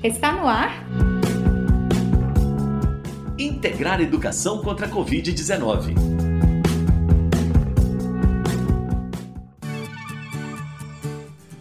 Está no ar? Integrar Educação contra a Covid-19.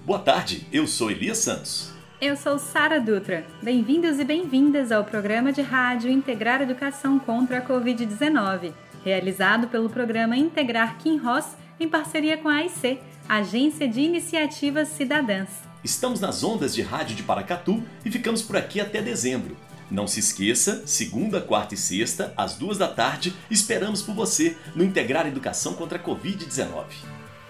Boa tarde, eu sou Elias Santos. Eu sou Sara Dutra. Bem-vindos e bem-vindas ao programa de rádio Integrar Educação contra a Covid-19, realizado pelo programa Integrar Kim Ross em parceria com a AIC, Agência de Iniciativas Cidadãs. Estamos nas ondas de rádio de Paracatu e ficamos por aqui até dezembro. Não se esqueça, segunda, quarta e sexta, às duas da tarde, esperamos por você no Integrar Educação contra a Covid-19.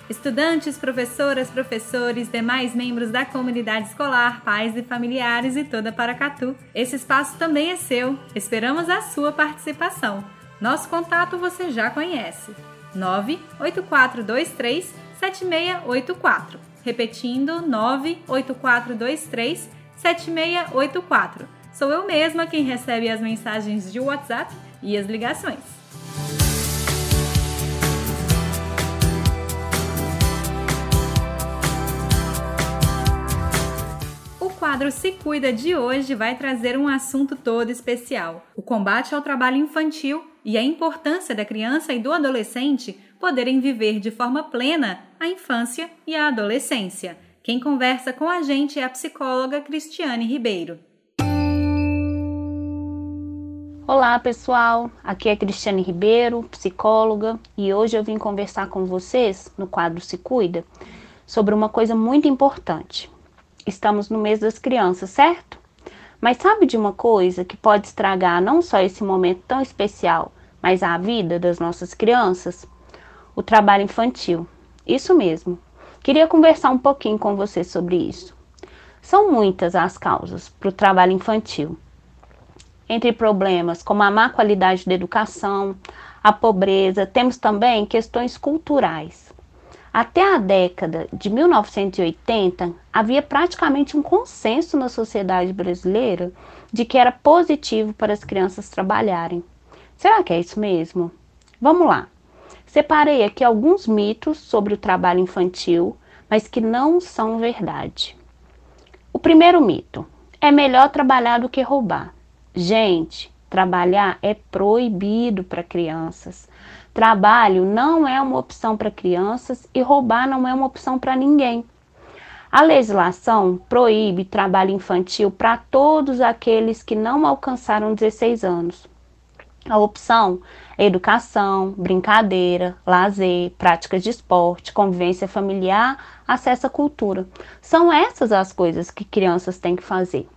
Estudantes, professoras, professores, demais membros da comunidade escolar, pais e familiares e toda Paracatu. Esse espaço também é seu. Esperamos a sua participação. Nosso contato você já conhece. 98423 7684 repetindo 98423 7684. Sou eu mesma quem recebe as mensagens de WhatsApp e as ligações. O quadro Se Cuida de hoje vai trazer um assunto todo especial: o combate ao trabalho infantil e a importância da criança e do adolescente poderem viver de forma plena a infância e a adolescência. Quem conversa com a gente é a psicóloga Cristiane Ribeiro. Olá, pessoal. Aqui é Cristiane Ribeiro, psicóloga, e hoje eu vim conversar com vocês no quadro Se Cuida sobre uma coisa muito importante. Estamos no mês das crianças, certo? Mas sabe de uma coisa que pode estragar não só esse momento tão especial, mas a vida das nossas crianças? O trabalho infantil. Isso mesmo. Queria conversar um pouquinho com você sobre isso. São muitas as causas para o trabalho infantil. Entre problemas como a má qualidade da educação, a pobreza, temos também questões culturais. Até a década de 1980, havia praticamente um consenso na sociedade brasileira de que era positivo para as crianças trabalharem. Será que é isso mesmo? Vamos lá. Separei aqui alguns mitos sobre o trabalho infantil, mas que não são verdade. O primeiro mito: é melhor trabalhar do que roubar. Gente, trabalhar é proibido para crianças. Trabalho não é uma opção para crianças e roubar não é uma opção para ninguém. A legislação proíbe trabalho infantil para todos aqueles que não alcançaram 16 anos. A opção é educação, brincadeira, lazer, práticas de esporte, convivência familiar, acesso à cultura. São essas as coisas que crianças têm que fazer.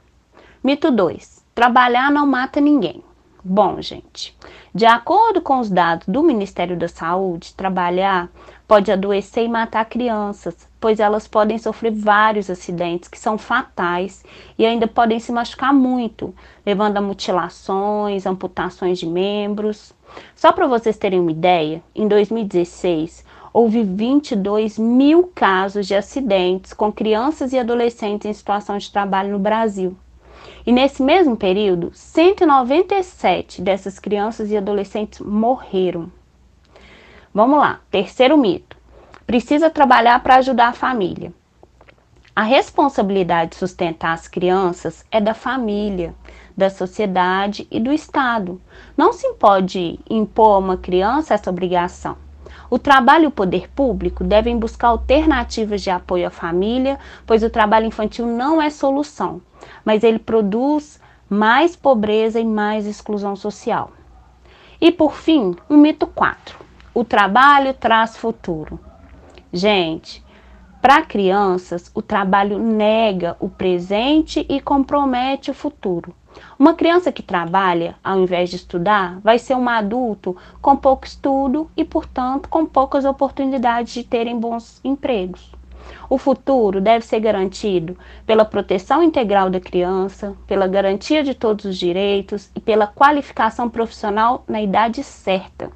Mito 2. Trabalhar não mata ninguém. Bom, gente, de acordo com os dados do Ministério da Saúde, trabalhar pode adoecer e matar crianças, pois elas podem sofrer vários acidentes que são fatais e ainda podem se machucar muito, levando a mutilações, amputações de membros. Só para vocês terem uma ideia, em 2016 houve 22 mil casos de acidentes com crianças e adolescentes em situação de trabalho no Brasil. E nesse mesmo período, 197 dessas crianças e adolescentes morreram. Vamos lá, terceiro mito. Precisa trabalhar para ajudar a família. A responsabilidade de sustentar as crianças é da família, da sociedade e do Estado. Não se pode impor a uma criança essa obrigação. O trabalho e o poder público devem buscar alternativas de apoio à família, pois o trabalho infantil não é solução mas ele produz mais pobreza e mais exclusão social. E por fim, o mito 4. O trabalho traz futuro. Gente, para crianças, o trabalho nega o presente e compromete o futuro. Uma criança que trabalha, ao invés de estudar, vai ser um adulto com pouco estudo e, portanto, com poucas oportunidades de terem bons empregos. O futuro deve ser garantido pela proteção integral da criança, pela garantia de todos os direitos e pela qualificação profissional na idade certa.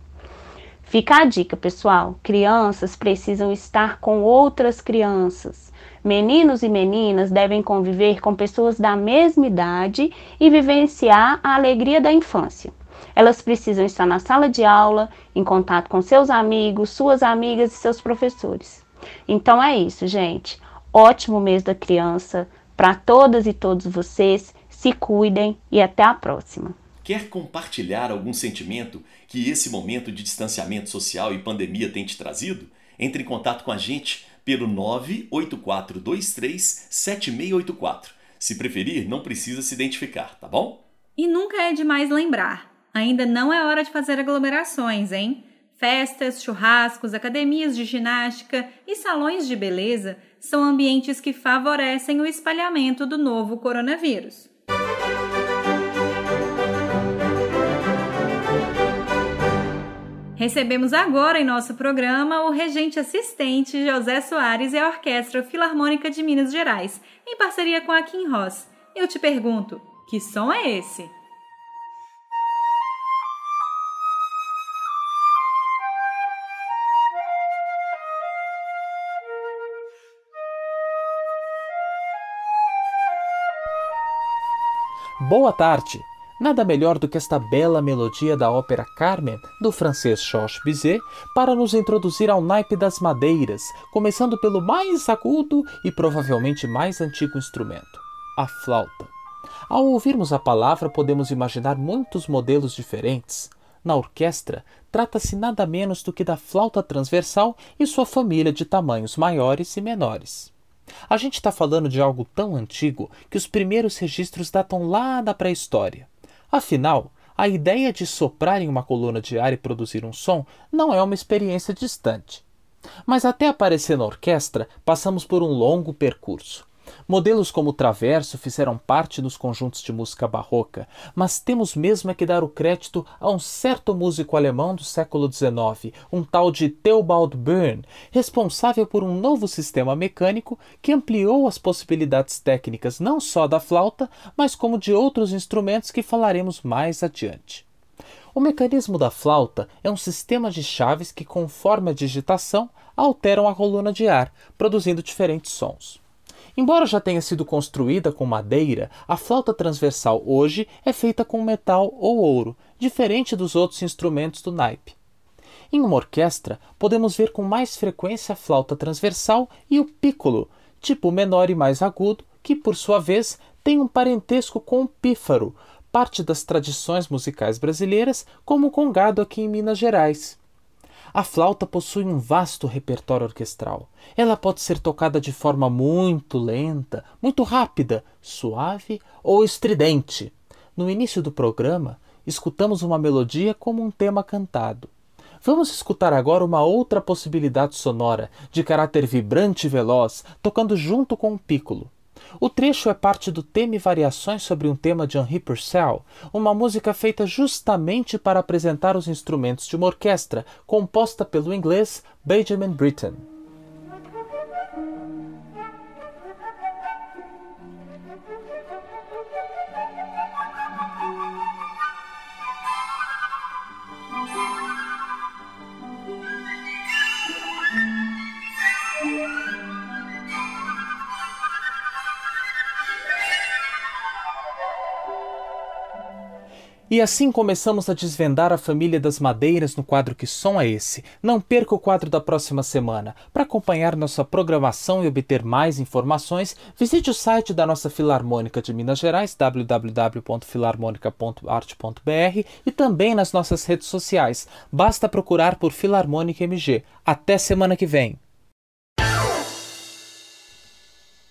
Fica a dica, pessoal: crianças precisam estar com outras crianças. Meninos e meninas devem conviver com pessoas da mesma idade e vivenciar a alegria da infância. Elas precisam estar na sala de aula, em contato com seus amigos, suas amigas e seus professores. Então é isso, gente. Ótimo mês da criança para todas e todos vocês. Se cuidem e até a próxima. Quer compartilhar algum sentimento que esse momento de distanciamento social e pandemia tem te trazido? Entre em contato com a gente pelo 984237684. Se preferir, não precisa se identificar, tá bom? E nunca é demais lembrar: ainda não é hora de fazer aglomerações, hein? Festas, churrascos, academias de ginástica e salões de beleza são ambientes que favorecem o espalhamento do novo coronavírus. Recebemos agora em nosso programa o regente assistente José Soares e a Orquestra Filarmônica de Minas Gerais, em parceria com a Kim Ross. Eu te pergunto, que som é esse? Boa tarde! Nada melhor do que esta bela melodia da ópera Carmen, do francês Georges Bizet, para nos introduzir ao naipe das madeiras, começando pelo mais agudo e provavelmente mais antigo instrumento, a flauta. Ao ouvirmos a palavra, podemos imaginar muitos modelos diferentes. Na orquestra, trata-se nada menos do que da flauta transversal e sua família de tamanhos maiores e menores. A gente está falando de algo tão antigo que os primeiros registros datam lá da pré-história. Afinal, a ideia de soprar em uma coluna de ar e produzir um som não é uma experiência distante. Mas até aparecer na orquestra, passamos por um longo percurso. Modelos como o Traverso fizeram parte dos conjuntos de música barroca, mas temos mesmo é que dar o crédito a um certo músico alemão do século XIX, um tal de Theobald Böhm, responsável por um novo sistema mecânico que ampliou as possibilidades técnicas não só da flauta, mas como de outros instrumentos que falaremos mais adiante. O mecanismo da flauta é um sistema de chaves que, conforme a digitação, alteram a coluna de ar, produzindo diferentes sons. Embora já tenha sido construída com madeira, a flauta transversal hoje é feita com metal ou ouro, diferente dos outros instrumentos do naipe. Em uma orquestra, podemos ver com mais frequência a flauta transversal e o piccolo, tipo menor e mais agudo, que por sua vez tem um parentesco com o pífaro, parte das tradições musicais brasileiras, como o congado aqui em Minas Gerais. A flauta possui um vasto repertório orquestral. Ela pode ser tocada de forma muito lenta, muito rápida, suave ou estridente. No início do programa, escutamos uma melodia como um tema cantado. Vamos escutar agora uma outra possibilidade sonora, de caráter vibrante e veloz, tocando junto com o piccolo. O trecho é parte do tema e variações sobre um tema de Henri Purcell, uma música feita justamente para apresentar os instrumentos de uma orquestra, composta pelo inglês Benjamin Britten. E assim começamos a desvendar a família das madeiras no quadro Que Som é Esse? Não perca o quadro da próxima semana. Para acompanhar nossa programação e obter mais informações, visite o site da nossa Filarmônica de Minas Gerais, www.filarmonica.arte.br e também nas nossas redes sociais. Basta procurar por Filarmônica MG. Até semana que vem!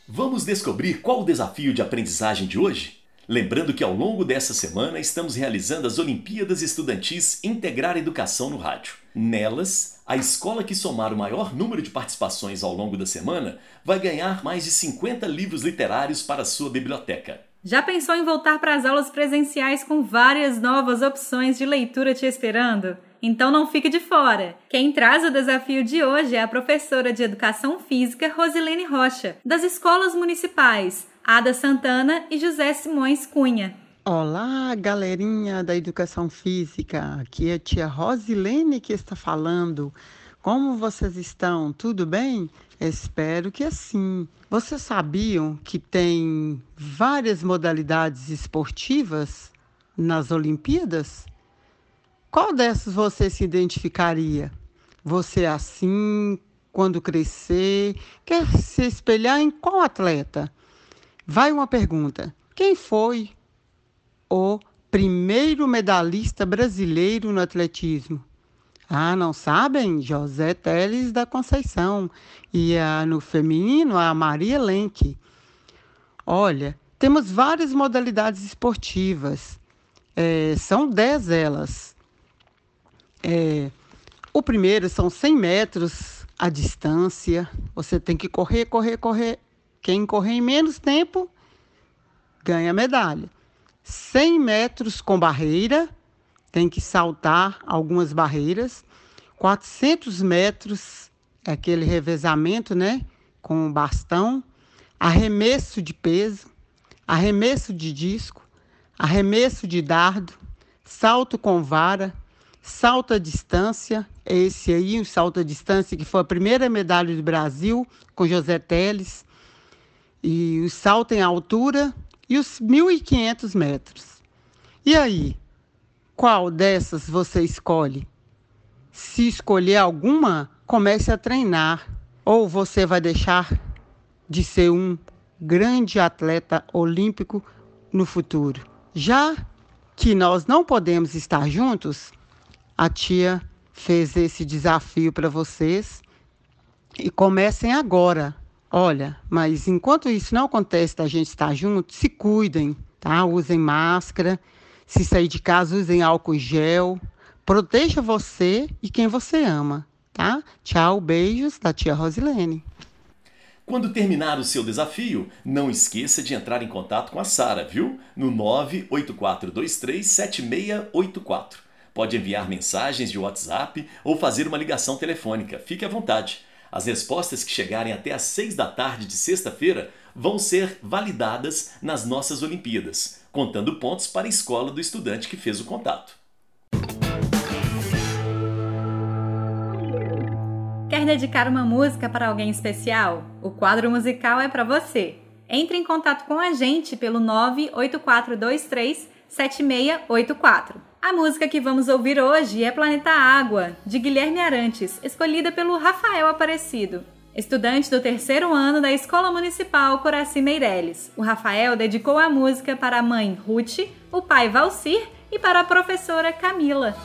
Vamos descobrir qual o desafio de aprendizagem de hoje? Lembrando que ao longo dessa semana estamos realizando as Olimpíadas Estudantis Integrar Educação no Rádio. Nelas, a escola que somar o maior número de participações ao longo da semana vai ganhar mais de 50 livros literários para sua biblioteca. Já pensou em voltar para as aulas presenciais com várias novas opções de leitura te esperando? Então não fique de fora. Quem traz o desafio de hoje é a professora de Educação Física Rosilene Rocha, das escolas municipais Ada Santana e José Simões Cunha. Olá, galerinha da Educação Física. Aqui é a tia Rosilene que está falando. Como vocês estão? Tudo bem? Espero que sim. Vocês sabiam que tem várias modalidades esportivas nas Olimpíadas? Qual dessas você se identificaria? Você assim, quando crescer, quer se espelhar em qual atleta? Vai uma pergunta: quem foi o primeiro medalhista brasileiro no atletismo? Ah, não sabem? José Teles da Conceição. E a, no feminino, a Maria Lenk. Olha, temos várias modalidades esportivas. É, são dez elas. É, o primeiro são 100 metros a distância. Você tem que correr, correr, correr. Quem correr em menos tempo ganha medalha. 100 metros com barreira, tem que saltar algumas barreiras. 400 metros, aquele revezamento, né? Com o bastão. Arremesso de peso, arremesso de disco, arremesso de dardo, salto com vara, salto à distância. Esse aí, o salto à distância, que foi a primeira medalha do Brasil com José Teles. E o salto em altura e os 1.500 metros. E aí, qual dessas você escolhe? Se escolher alguma, comece a treinar, ou você vai deixar de ser um grande atleta olímpico no futuro. Já que nós não podemos estar juntos, a tia fez esse desafio para vocês e comecem agora Olha, mas enquanto isso não acontece da gente estar junto, se cuidem, tá? Usem máscara, se sair de casa, usem álcool gel. Proteja você e quem você ama, tá? Tchau, beijos da tia Rosilene. Quando terminar o seu desafio, não esqueça de entrar em contato com a Sara, viu? No 984237684. Pode enviar mensagens de WhatsApp ou fazer uma ligação telefônica. Fique à vontade. As respostas que chegarem até às 6 da tarde de sexta-feira vão ser validadas nas nossas Olimpíadas, contando pontos para a escola do estudante que fez o contato. Quer dedicar uma música para alguém especial? O quadro musical é para você. Entre em contato com a gente pelo 98423 7684. A música que vamos ouvir hoje é Planeta Água, de Guilherme Arantes, escolhida pelo Rafael Aparecido, estudante do terceiro ano da Escola Municipal Coraci Meireles. O Rafael dedicou a música para a mãe Ruth, o pai Valcir e para a professora Camila.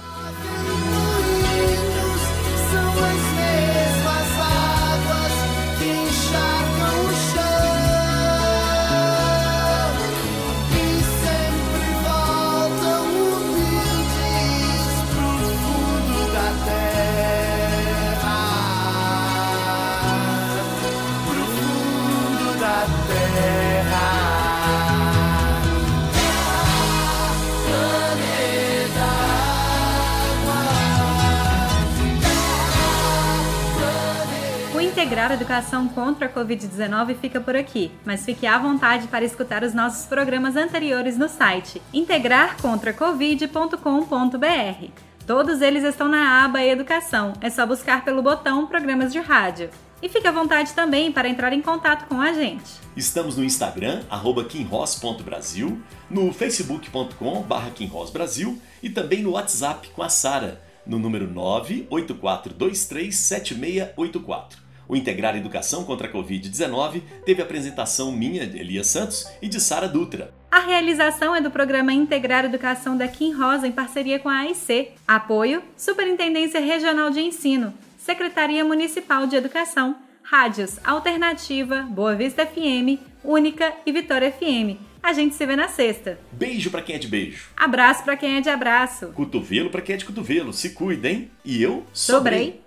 Integrar Educação contra a Covid-19 fica por aqui, mas fique à vontade para escutar os nossos programas anteriores no site integrarcontracovid.com.br. Todos eles estão na aba Educação, é só buscar pelo botão Programas de Rádio. E fique à vontade também para entrar em contato com a gente. Estamos no Instagram, @kinros.brasil, no facebook.com.br kinrosbrasil e também no WhatsApp com a Sara, no número 984237684. O Integrar Educação contra a Covid-19 teve apresentação minha, de Elias Santos, e de Sara Dutra. A realização é do programa Integrar Educação da Kim Rosa em parceria com a AIC. Apoio: Superintendência Regional de Ensino, Secretaria Municipal de Educação, Rádios Alternativa, Boa Vista FM, Única e Vitória FM. A gente se vê na sexta. Beijo para quem é de beijo. Abraço para quem é de abraço. Cotovelo para quem é de cotovelo. Se cuidem. E eu sobrei.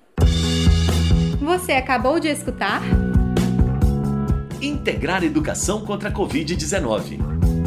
Você acabou de escutar? Integrar Educação contra a Covid-19